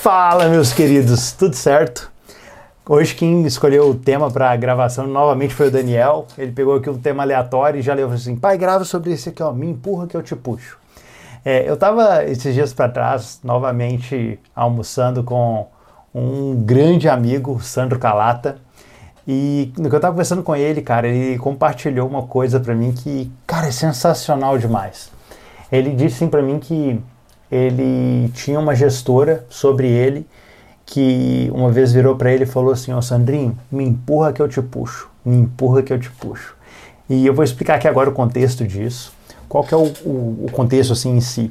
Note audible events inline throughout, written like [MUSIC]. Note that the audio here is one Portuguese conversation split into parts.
Fala, meus queridos, tudo certo? Hoje quem escolheu o tema para a gravação novamente foi o Daniel. Ele pegou aqui um tema aleatório e já leu assim: pai, grava sobre esse aqui, ó, me empurra que eu te puxo. É, eu estava esses dias para trás, novamente almoçando com um grande amigo, Sandro Calata, e no que eu estava conversando com ele, cara, ele compartilhou uma coisa para mim que, cara, é sensacional demais. Ele disse assim para mim que ele tinha uma gestora sobre ele que uma vez virou para ele e falou assim: Ó oh, Sandrinho, me empurra que eu te puxo, me empurra que eu te puxo. E eu vou explicar aqui agora o contexto disso. Qual que é o, o, o contexto assim em si?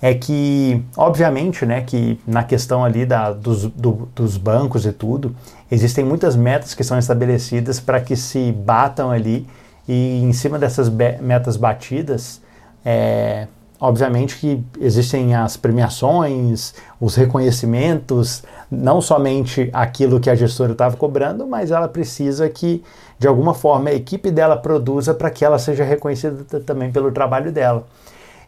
É que, obviamente, né, que na questão ali da, dos, do, dos bancos e tudo, existem muitas metas que são estabelecidas para que se batam ali e em cima dessas metas batidas, é, Obviamente que existem as premiações, os reconhecimentos, não somente aquilo que a gestora estava cobrando, mas ela precisa que, de alguma forma, a equipe dela produza para que ela seja reconhecida também pelo trabalho dela.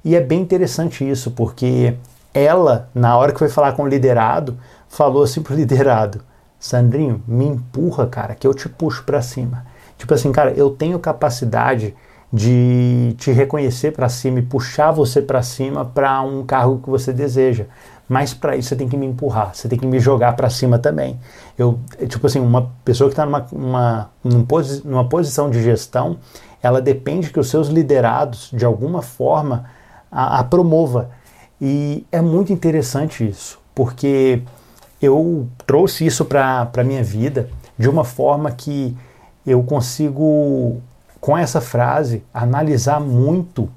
E é bem interessante isso, porque ela, na hora que foi falar com o liderado, falou assim pro [LAUGHS] liderado: Sandrinho, me empurra, cara, que eu te puxo para cima. Tipo assim, cara, eu tenho capacidade de te reconhecer para cima e puxar você para cima para um cargo que você deseja. Mas para isso você tem que me empurrar, você tem que me jogar para cima também. Eu, tipo assim, uma pessoa que está numa, uma, numa posição de gestão, ela depende que os seus liderados, de alguma forma, a, a promova. E é muito interessante isso, porque eu trouxe isso para a minha vida de uma forma que eu consigo com essa frase, analisar muito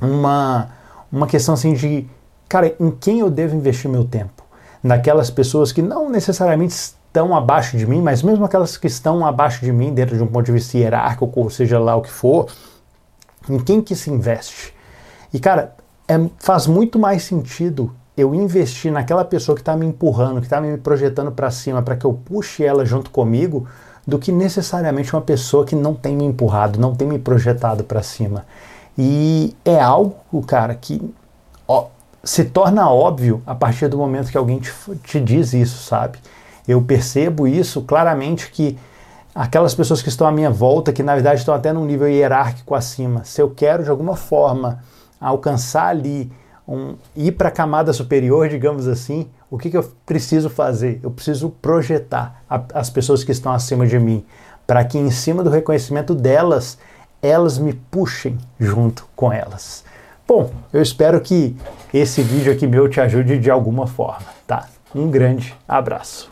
uma, uma questão assim de, cara, em quem eu devo investir meu tempo? Naquelas pessoas que não necessariamente estão abaixo de mim, mas mesmo aquelas que estão abaixo de mim, dentro de um ponto de vista hierárquico, ou seja lá o que for, em quem que se investe? E, cara, é, faz muito mais sentido eu investir naquela pessoa que está me empurrando, que está me projetando para cima, para que eu puxe ela junto comigo, do que necessariamente uma pessoa que não tem me empurrado, não tem me projetado para cima. E é algo, cara, que ó, se torna óbvio a partir do momento que alguém te, te diz isso, sabe? Eu percebo isso claramente que aquelas pessoas que estão à minha volta, que na verdade estão até num nível hierárquico acima, se eu quero de alguma forma alcançar ali, um, ir para a camada superior, digamos assim, o que, que eu preciso fazer? Eu preciso projetar a, as pessoas que estão acima de mim, para que em cima do reconhecimento delas, elas me puxem junto com elas. Bom, eu espero que esse vídeo aqui meu te ajude de alguma forma, tá? Um grande abraço.